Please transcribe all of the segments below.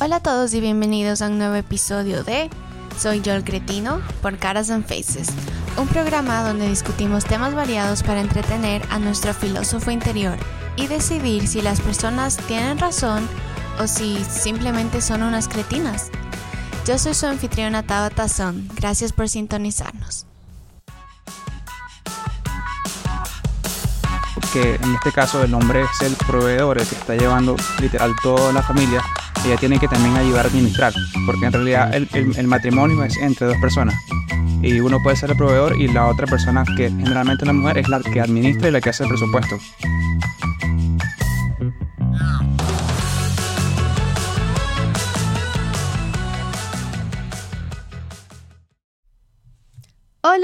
Hola a todos y bienvenidos a un nuevo episodio de Soy yo el cretino por Caras and Faces, un programa donde discutimos temas variados para entretener a nuestro filósofo interior y decidir si las personas tienen razón o si simplemente son unas cretinas. Yo soy su anfitriona Tabata Son, gracias por sintonizarnos. que en este caso el hombre es el proveedor, el que está llevando literal toda la familia, ella tiene que también ayudar a administrar, porque en realidad el, el- matrimonio es entre dos personas. Y uno puede ser el proveedor y la otra persona, que generalmente la mujer, es la que administra y la que hace el presupuesto.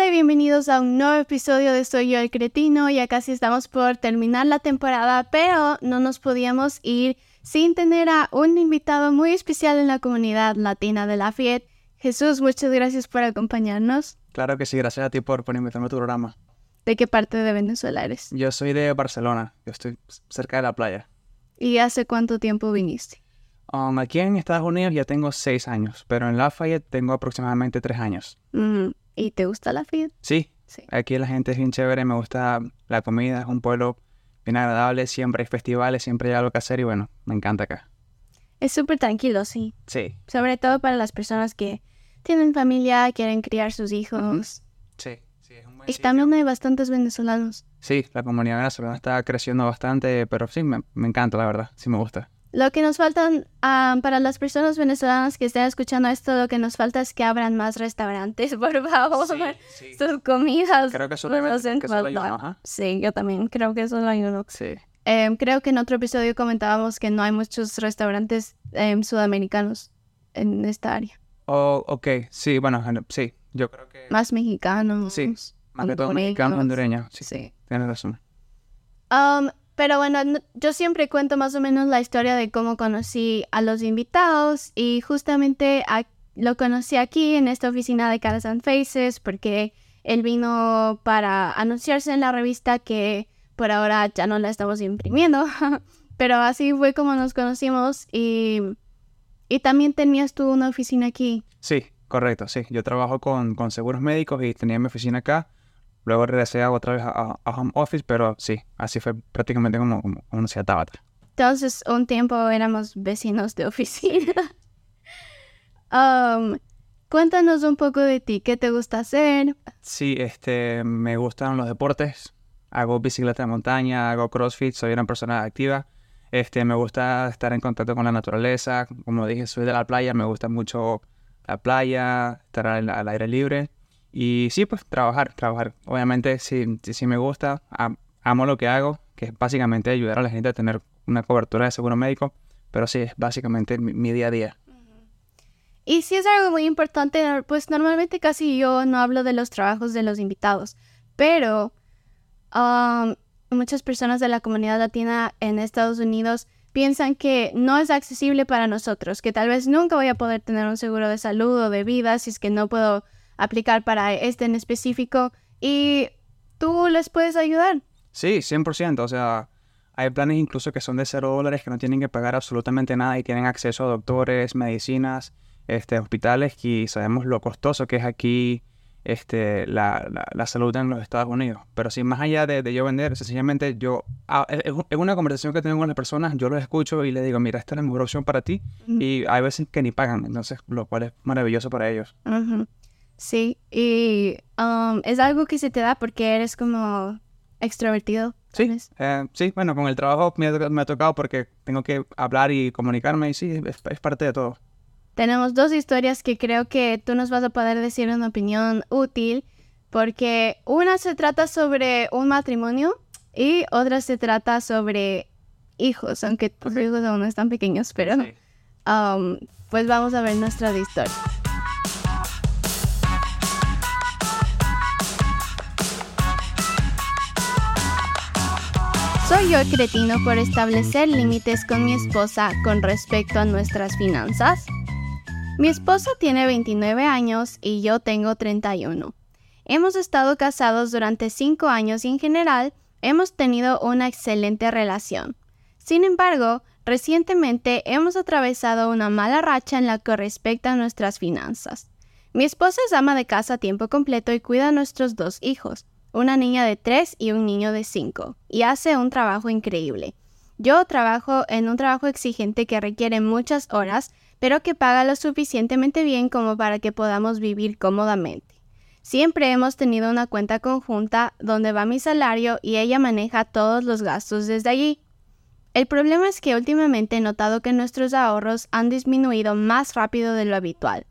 Hola y bienvenidos a un nuevo episodio de Soy yo el cretino. Ya casi estamos por terminar la temporada, pero no nos podíamos ir sin tener a un invitado muy especial en la comunidad latina de la FIET. Jesús, muchas gracias por acompañarnos. Claro que sí, gracias a ti por, por invitarme a tu programa. ¿De qué parte de Venezuela eres? Yo soy de Barcelona, yo estoy cerca de la playa. ¿Y hace cuánto tiempo viniste? Um, aquí en Estados Unidos ya tengo seis años, pero en Lafayette tengo aproximadamente tres años. Mm, ¿Y te gusta la FIET? Sí, Sí. Aquí la gente es bien chévere, me gusta la comida, es un pueblo bien agradable, siempre hay festivales, siempre hay algo que hacer y bueno, me encanta acá. Es súper tranquilo, sí. Sí, Sobre todo para las personas que tienen familia, quieren criar sus hijos. sí, sí, es un buen Y sitio. también hay bastantes venezolanos. Sí, la comunidad venezolana está creciendo bastante, pero sí, me, me encanta, la verdad, sí me gusta. Lo que nos faltan ah, para las personas venezolanas que estén escuchando esto, lo que nos falta es que abran más restaurantes, por favor. sí. Sus comidas. Creo que solo que solo hay falta. uno. Sí, yo también creo que solo hay uno. Sí, Em, creo que en otro episodio comentábamos que no hay muchos restaurantes em, sudamericanos en esta área. oh, ok, sí, bueno, en- sí, yo creo que... Más mexicanos. Sí, más que todo mexicano, hondureño, sí, Sí. tienes razón. Um, pero bueno, no- yo siempre cuento más o menos la historia de cómo conocí a los invitados y justamente lo conocí aquí en esta oficina de Caras and Faces porque él vino para anunciarse en la revista que por ahora ya no la estamos imprimiendo, pero así fue como nos conocimos y, y también tenías tú una oficina aquí. Sí, correcto, sí. Yo trabajo con, con seguros médicos y tenía mi oficina acá. Luego regresé otra vez a, a- a home office, pero sí, así fue prácticamente como, como conocí a Tabata. Entonces, un tiempo éramos vecinos de oficina. Um, cuéntanos un poco de ti, ¿qué te gusta hacer? Sí, este, me gustan los deportes. Hago bicicleta de montaña, hago crossfit, soy una persona activa. Este, me gusta estar en contacto con la naturaleza. Como dije, soy de la playa, me gusta mucho la playa, estar al, al aire libre. Y sí, pues trabajar, trabajar. Obviamente, sí, sí, sí me gusta. Am- amo lo que hago, que es básicamente ayudar a la gente a tener una cobertura de seguro médico. Pero sí, es básicamente mi, mi día a día. Y si es algo muy importante, pues normalmente casi yo no hablo de los trabajos de los invitados, pero um, muchas personas de la comunidad latina en Estados Unidos piensan que no es accesible para nosotros, que tal vez nunca voy a poder tener un seguro de salud o de vida si es que no puedo aplicar para este en específico y tú les puedes ayudar. Sí, 100%. O sea, hay planes incluso que son de 0 dólares que no tienen que pagar absolutamente nada y tienen acceso a doctores, medicinas, este, hospitales y sabemos lo costoso que es aquí este, la, la, la salud en los Estados Unidos. Pero sí, más allá de, de yo vender, sencillamente yo, ah, es, es una conversación que tengo con las personas, yo los escucho y les digo, mira, esta es la mejor opción para ti. Y hay veces que ni pagan, entonces, lo cual es maravilloso para ellos. Ujú. Sí, y um, es algo que se te da porque eres como extrovertido. Sí, eh, sí, bueno, con el trabajo me ha, me ha tocado porque tengo que hablar y comunicarme y sí, es, es parte de todo. Tenemos dos historias que creo que tú nos vas a poder decir una opinión útil, porque una se trata sobre un matrimonio y otra se trata sobre hijos, aunque tus hijos aún no están pequeños, pero Sí. um, pues vamos a ver nuestra historia. Soy ¿Soy yo el cretino por establecer límites con mi esposa con respecto a nuestras finanzas? Mi esposa tiene 29 años y yo tengo 31. Hemos estado casados durante 5 años y en general hemos tenido una excelente relación. Sin embargo, recientemente hemos atravesado una mala racha en la que respecta a nuestras finanzas. Mi esposa es ama de casa a tiempo completo y cuida a nuestros dos hijos, una niña de 3 y un niño de 5, y hace un trabajo increíble. Yo trabajo en un trabajo exigente que requiere muchas horas, pero que paga lo suficientemente bien como para que podamos vivir cómodamente. Siempre hemos tenido una cuenta conjunta donde va mi salario y ella maneja todos los gastos desde allí. El problema es que últimamente he notado que nuestros ahorros han disminuido más rápido de lo habitual.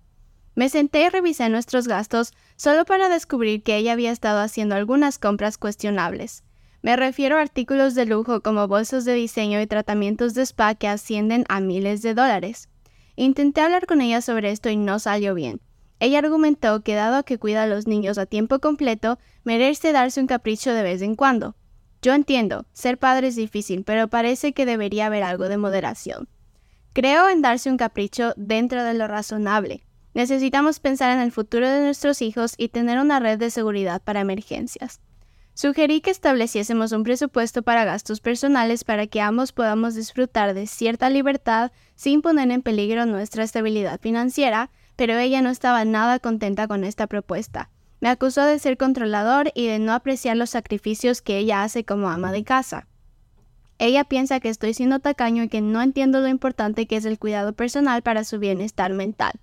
Me senté y revisé nuestros gastos solo para descubrir que ella había estado haciendo algunas compras cuestionables. Me refiero a artículos de lujo como bolsos de diseño y tratamientos de spa que ascienden a miles de dólares. Intenté hablar con ella sobre esto y no salió bien. Ella argumentó que dado que cuida a los niños a tiempo completo, merece darse un capricho de vez en cuando. Yo entiendo, ser padre es difícil, pero parece que debería haber algo de moderación. Creo en darse un capricho dentro de lo razonable. Necesitamos pensar en el futuro de nuestros hijos y tener una red de seguridad para emergencias. Sugerí que estableciésemos un presupuesto para gastos personales para que ambos podamos disfrutar de cierta libertad sin poner en peligro nuestra estabilidad financiera, pero ella no estaba nada contenta con esta propuesta. Me acusó de ser controlador y de no apreciar los sacrificios que ella hace como ama de casa. Ella piensa que estoy siendo tacaño y que no entiendo lo importante que es el cuidado personal para su bienestar mental.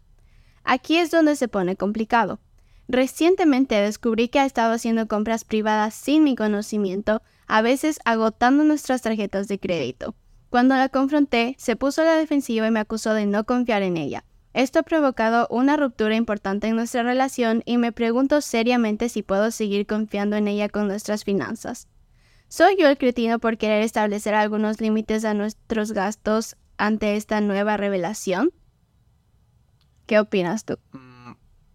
Aquí es donde se pone complicado. Recientemente descubrí que ha estado haciendo compras privadas sin mi conocimiento, a veces agotando nuestras tarjetas de crédito. Cuando la confronté, se puso a la defensiva y me acusó de no confiar en ella. Esto ha provocado una ruptura importante en nuestra relación y me pregunto seriamente si puedo seguir confiando en ella con nuestras finanzas. ¿Soy yo el cretino por querer establecer algunos límites a nuestros gastos ante esta nueva revelación? ¿Qué opinas tú? Mm,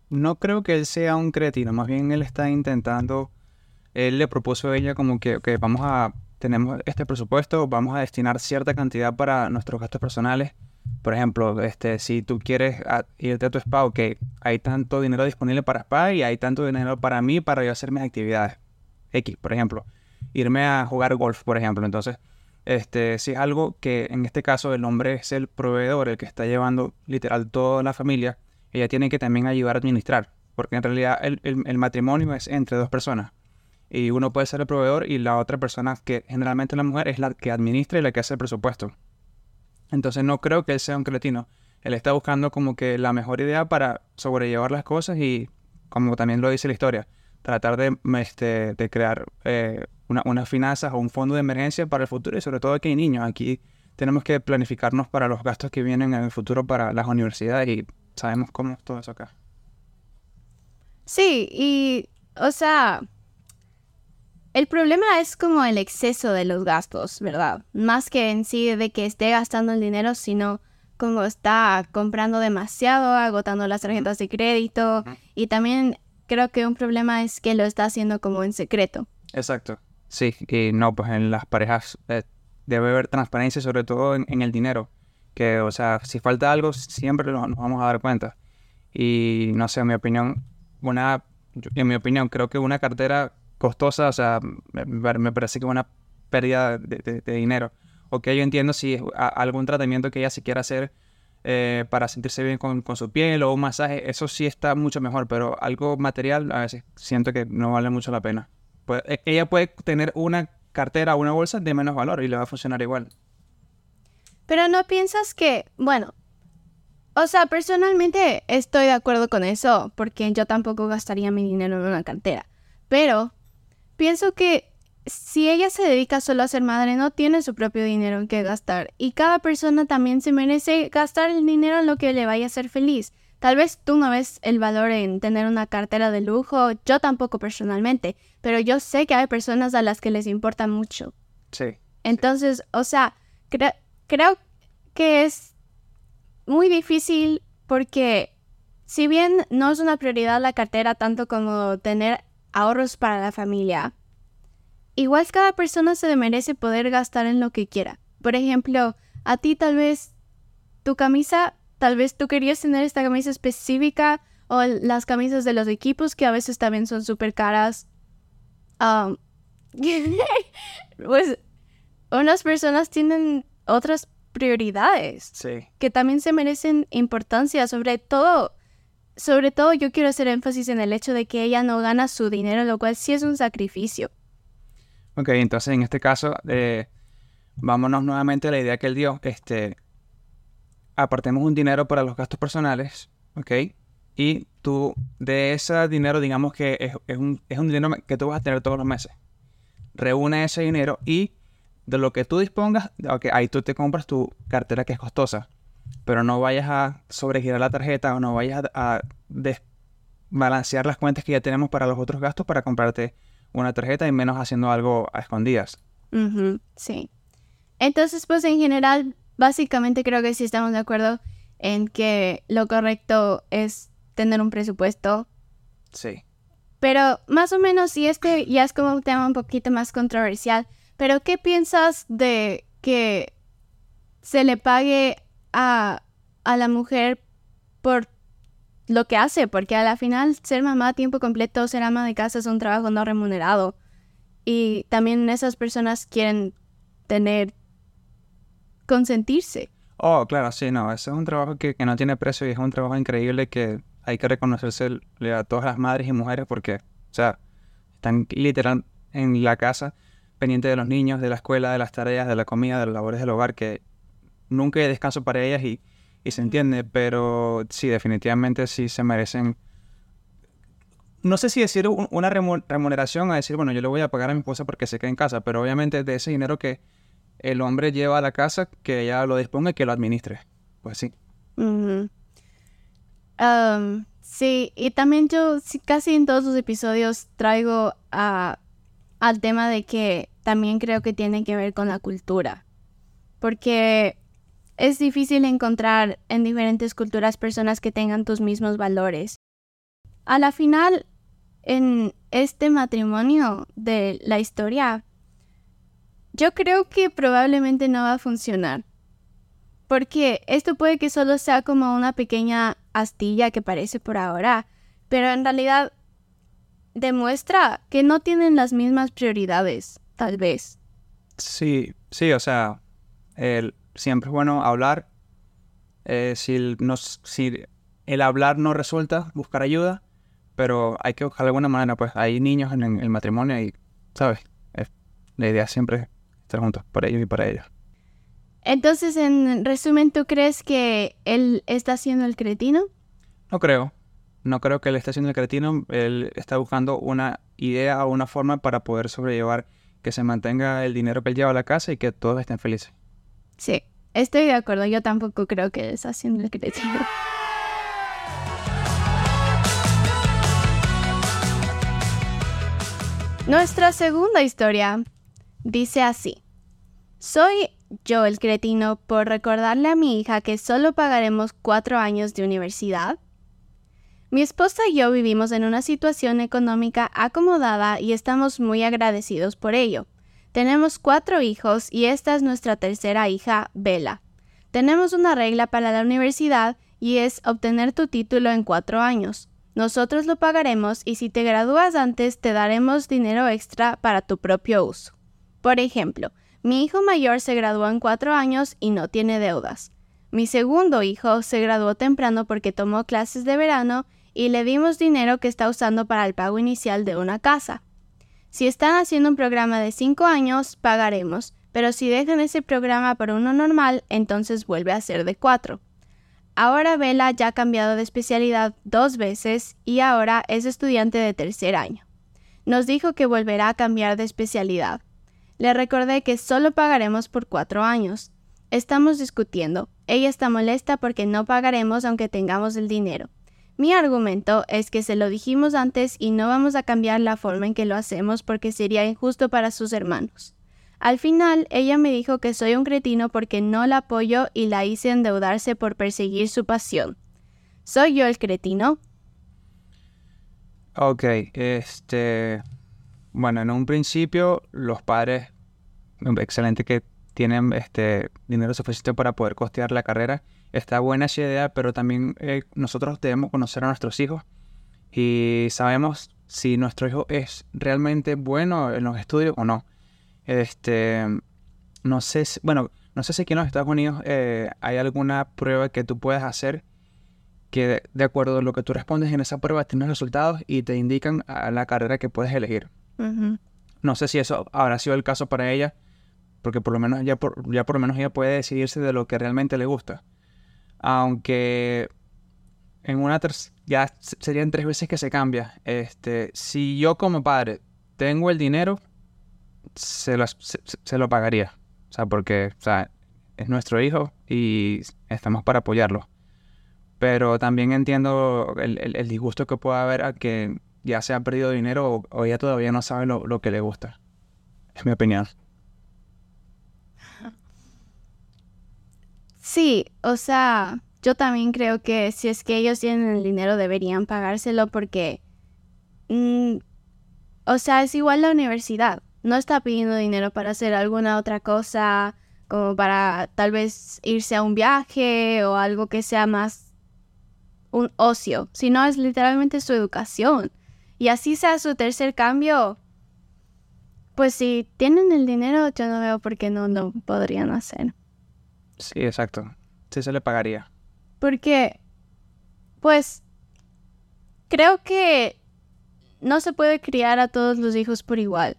no creo que él sea un cretino, más bien él está intentando, él le propuso a ella como que, ok, vamos a, tenemos este presupuesto, vamos a destinar cierta cantidad para nuestros gastos personales por ejemplo, este, si tú quieres irte a tu spa, ok, hay tanto dinero disponible para spa y hay tanto dinero para mí para yo hacer mis actividades. X, por ejemplo, irme a jugar golf, por ejemplo. Entonces, este, si es algo que en este caso el hombre es el proveedor, el que está llevando literal toda la familia, ella tiene que también ayudar a administrar, porque en realidad el, el matrimonio es entre dos personas. Y uno puede ser el proveedor y la otra persona, que generalmente la mujer, es la que administra y la que hace el presupuesto. Entonces no creo que él sea un cretino. Él está buscando como que la mejor idea para sobrellevar las cosas y, como también lo dice la historia, tratar de, este, de crear eh, una, unas finanzas o un fondo de emergencia para el futuro y sobre todo que hay niños. Aquí tenemos que planificarnos para los gastos que vienen en el futuro para las universidades y sabemos cómo es todo eso acá. Sí, y, o sea, el problema es como el exceso de los gastos, ¿verdad? Más que en sí de que esté gastando el dinero, sino como está comprando demasiado, agotando las tarjetas de crédito y también creo que un problema es que lo está haciendo como en secreto. Exacto. Sí, y no, pues en las parejas eh, debe haber transparencia, sobre todo en, el dinero. Que, o sea, si falta algo, siempre nos vamos a dar cuenta. Y no sé, en mi opinión, una, en mi opinión, creo que una cartera costosa, o sea, me, parece que una pérdida de, dinero. Ok, yo entiendo si es algún tratamiento que ella se quiera hacer eh, para sentirse bien con, su piel o un masaje, eso sí está mucho mejor, pero algo material a veces siento que no vale mucho la pena. Pues, ella puede tener una cartera o una bolsa de menos valor y le va a funcionar igual. Pero no piensas que, bueno, o sea, personalmente estoy de acuerdo con eso, porque yo tampoco gastaría mi dinero en una cartera. Pero pienso que si ella se dedica solo a ser madre, no tiene su propio dinero en que gastar. Y cada persona también se merece gastar el dinero en lo que le vaya a hacer feliz. Tal vez tú no ves el valor en tener una cartera de lujo, yo tampoco personalmente, pero yo sé que hay personas a las que les importa mucho. Sí. Entonces, o sea, creo que es muy difícil porque si bien no es una prioridad la cartera tanto como tener ahorros para la familia. Igual cada persona se merece poder gastar en lo que quiera. Por ejemplo, a ti tal vez tu camisa, tal vez tú querías tener esta camisa específica o las camisas de los equipos que a veces también son súper caras. Um, pues unas personas tienen otras prioridades Sí. que también se merecen importancia, sobre todo, sobre todo yo quiero hacer énfasis en el hecho de que ella no gana su dinero, lo cual sí es un sacrificio. Ok, entonces en este caso, eh, vámonos nuevamente a la idea que él dio. Este, apartemos un dinero para los gastos personales, ¿ok? Y tú, de ese dinero, digamos que es, un, es un dinero que tú vas a tener todos los meses. Reúne ese dinero y de lo que tú dispongas, ok, ahí tú te compras tu cartera que es costosa. Pero no vayas a sobregirar la tarjeta o no vayas a, a desbalancear las cuentas que ya tenemos para los otros gastos para comprarte una tarjeta y menos haciendo algo a escondidas. Sí. Entonces, pues en general, básicamente creo que sí estamos de acuerdo en que lo correcto es tener un presupuesto. Sí. Pero más o menos, y este ya es como un tema un poquito más controversial, pero ¿qué piensas de que se le pague a, a la mujer por lo que hace? Porque a la final ser mamá a tiempo completo, ser ama de casa es un trabajo no remunerado. Y también esas personas quieren tener, consentirse. Oh, claro, sí, no, ese es un trabajo que, que no tiene precio y es un trabajo increíble que hay que reconocerse a todas las madres y mujeres porque, o sea, están literal en la casa pendientes de los niños, de la escuela, de las tareas, de la comida, de las labores del hogar, que nunca hay descanso para ellas y, y se entiende, pero sí, definitivamente sí se merecen. No sé si decir un- una remu- remuneración a decir, bueno, yo le voy a pagar a mi esposa porque se queda en casa, pero obviamente de ese dinero que el hombre lleva a la casa, que ella lo disponga y que lo administre. Pues sí. Am, sí, y también yo casi en todos los episodios traigo al tema de que también creo que tiene que ver con la cultura. Porque es difícil encontrar en diferentes culturas personas que tengan tus mismos valores. A la final, en este matrimonio de la historia, yo creo que probablemente no va a funcionar. Porque esto puede que solo sea como una pequeña astilla que parece por ahora, pero en realidad demuestra que no tienen las mismas prioridades, tal vez. Sí, sí, o sea, el- siempre es bueno hablar. eh, si, el, no, si el hablar no resulta, buscar ayuda, pero hay que buscar de alguna manera, pues hay niños en, el matrimonio y, ¿sabes? Es- la idea siempre es estar juntos, por ellos y para ellos. Entonces, en resumen, ¿tú crees que él está siendo el cretino? No creo. No creo que él esté haciendo el cretino. Él está buscando una idea o una forma para poder sobrellevar que se mantenga el dinero que él lleva a la casa y que todos estén felices. Sí, estoy de acuerdo. Yo tampoco creo que él está siendo el cretino. Nuestra segunda historia dice así. Soy yo el cretino por recordarle a mi hija que solo pagaremos cuatro años de universidad. Mi esposa y yo vivimos en una situación económica acomodada y estamos muy agradecidos por ello. Tenemos cuatro hijos y esta es nuestra tercera hija, Bella. Tenemos una regla para la universidad y es obtener tu título en cuatro años. Nosotros lo pagaremos y si te gradúas antes te daremos dinero extra para tu propio uso. Por ejemplo, mi hijo mayor se graduó en cuatro años y no tiene deudas. Mi segundo hijo se graduó temprano porque tomó clases de verano y le dimos dinero que está usando para el pago inicial de una casa. Si están haciendo un programa de 5 años, pagaremos, pero si dejan ese programa por uno normal, entonces vuelve a ser de 4. Ahora Bella ya ha cambiado de especialidad dos veces y ahora es estudiante de tercer año. Nos dijo que volverá a cambiar de especialidad. Le recordé que solo pagaremos por cuatro años. Estamos discutiendo. Ella está molesta porque no pagaremos aunque tengamos el dinero. Mi argumento es que se lo dijimos antes y no vamos a cambiar la forma en que lo hacemos porque sería injusto para sus hermanos. Al final, ella me dijo que soy un cretino porque no la apoyo y la hice endeudarse por perseguir su pasión. ¿Soy yo el cretino? Ok, este... Bueno, en un principio los padres, excelente que tienen este dinero suficiente para poder costear la carrera, está buena esa idea, pero también eh, nosotros debemos conocer a nuestros hijos y sabemos si nuestro hijo es realmente bueno en los estudios o no. Este, no sé, si, bueno, no sé si aquí en los Estados Unidos eh, hay alguna prueba que tú puedas hacer que de acuerdo a lo que tú respondes en esa prueba tienes resultados y te indican a la carrera que puedes elegir. No sé si eso habrá sido el caso para ella, porque por lo menos ya por, ya por lo menos ella puede decidirse de lo que realmente le gusta. Aunque en una ya serían tres veces que se cambia. Este, si yo como padre tengo el dinero, se lo, se lo pagaría. O sea, porque o es nuestro hijo y estamos para apoyarlo pero también entiendo el, disgusto que puede haber a que ya se ha perdido dinero o, ella todavía no sabe lo, que le gusta. Es mi opinión. Sí, o sea, yo también creo que si es que ellos tienen el dinero deberían pagárselo porque, mm, o sea, es igual la universidad. No está pidiendo dinero para hacer alguna otra cosa, como para tal vez irse a un viaje o algo que sea más un ocio, sino es literalmente su educación. Y así sea su tercer cambio, pues si tienen el dinero, yo no veo por qué no lo podrían hacer. Sí, exacto. Sí se le pagaría. Porque, pues, creo que no se puede criar a todos los hijos por igual.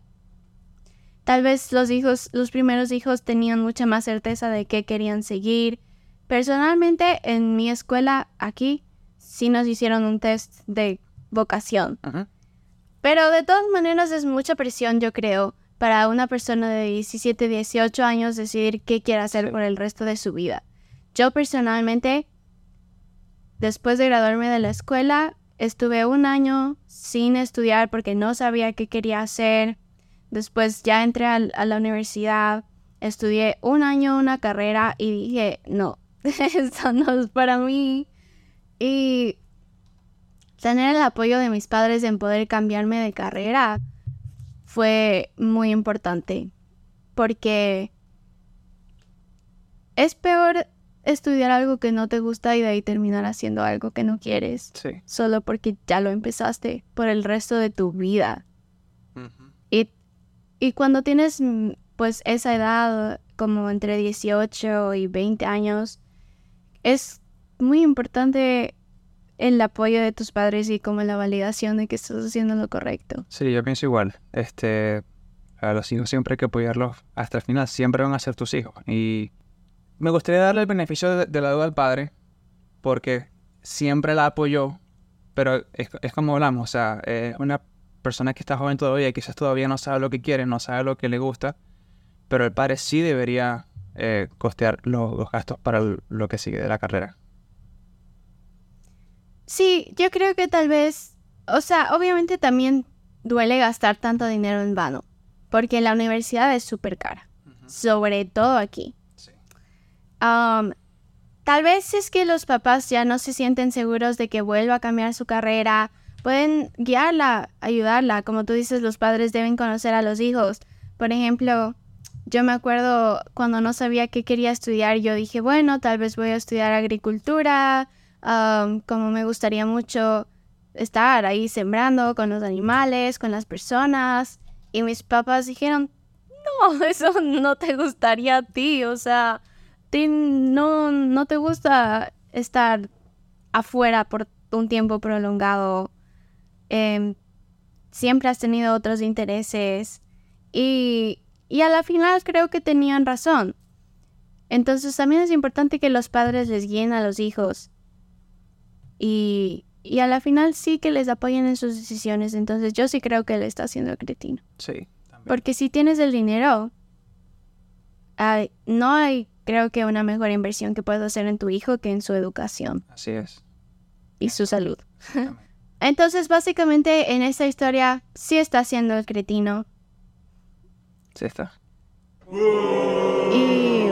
Tal vez los hijos, los primeros hijos tenían mucha más certeza de qué querían seguir. Personalmente, en mi escuela aquí, sí nos hicieron un test de vocación. Pero de todas maneras es mucha presión, yo creo, para una persona de 17, 18 años decidir qué quiere hacer por el resto de su vida. Yo personalmente, después de graduarme de la escuela, estuve un año sin estudiar porque no sabía qué quería hacer. Después ya entré a, a la universidad, estudié un año una carrera y dije, no, esto no es para mí. Y tener el apoyo de mis padres en poder cambiarme de carrera fue muy importante. Porque es peor estudiar algo que no te gusta y de ahí terminar haciendo algo que no quieres. Solo porque ya lo empezaste por el resto de tu vida. y, y cuando tienes pues esa edad, como entre 18 y 20 años, es muy importante el apoyo de tus padres y como la validación de que estás haciendo lo correcto. Sí, yo pienso igual. Este, a los hijos siempre hay que apoyarlos hasta el final. Siempre van a ser tus hijos. Y me gustaría darle el beneficio de, la duda al padre, porque siempre la apoyó, pero es, como hablamos, o sea, es una persona que está joven todavía y quizás todavía no sabe lo que quiere, no sabe lo que le gusta, pero el padre sí debería eh, costear los, gastos para lo que sigue de la carrera. Sí, yo creo que tal vez, o sea, obviamente también duele gastar tanto dinero en vano, porque la universidad es súper cara, sobre todo aquí. tal vez es que los papás ya no se sienten seguros de que vuelva a cambiar su carrera, pueden guiarla, ayudarla, como tú dices, los padres deben conocer a los hijos. Por ejemplo, yo me acuerdo cuando no sabía qué quería estudiar, yo dije, bueno, tal vez voy a estudiar agricultura, como me gustaría mucho estar ahí sembrando con los animales, con las personas. Y mis papás dijeron, no, eso no te gustaría a ti, o sea, no, no te gusta estar afuera por un tiempo prolongado. Em, siempre has tenido otros intereses y, y a la final creo que tenían razón. Entonces también es importante que los padres les guíen a los hijos y, a la final sí que les apoyen en sus decisiones. Entonces yo sí creo que él está haciendo cretino. Sí. Porque si tienes el dinero, no hay, creo que una mejor inversión que puedes hacer en tu hijo que en su educación. Así es. Y su salud. Entonces, básicamente, en esta historia sí está haciendo el cretino. Sí está. Y,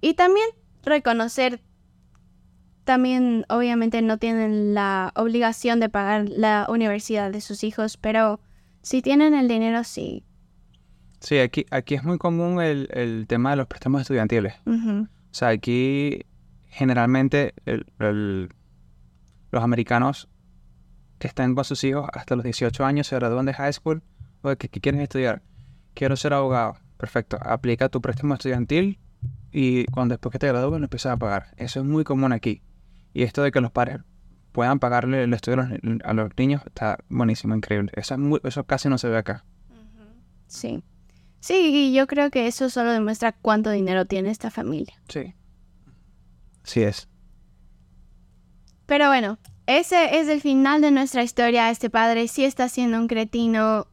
y también reconocer también obviamente no tienen la obligación de pagar la universidad de sus hijos, pero Si tienen el dinero, sí. Sí, aquí, aquí es muy común el, el tema de los préstamos estudiantiles. O sea, aquí generalmente el- el- los americanos que están con sus hijos hasta los 18 años se gradúan de high school. o ¿qué, qué quieres estudiar? Quiero ser abogado. Perfecto. Aplica tu préstamo estudiantil y cuando después que te gradúes lo empiezas a pagar. Eso es muy común aquí. Y esto de que los padres puedan pagarle el estudio a los, ni- a los niños está buenísimo, increíble. Eso, es muy- eso casi no se ve acá. Sí. Sí, y yo creo que eso solo demuestra cuánto dinero tiene esta familia. Sí. Sí es. Pero bueno, ese es el final de nuestra historia. Este padre sí está siendo un cretino.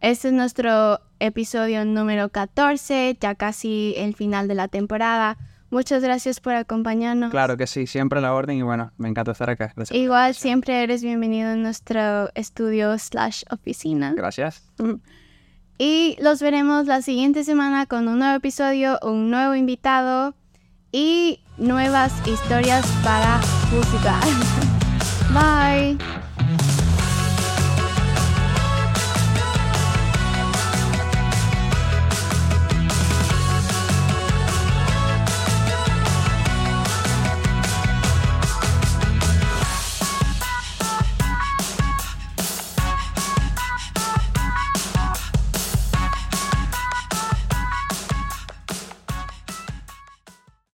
Este es nuestro episodio número 14, ya casi el final de la temporada. Muchas gracias por acompañarnos. Claro que sí, siempre a la orden y bueno, me encanta estar acá. Gracias. Igual siempre eres bienvenido en nuestro estudio slash oficina. Gracias. Y los veremos la siguiente semana con un nuevo episodio, un nuevo invitado y nuevas historias para juzgar. Bye.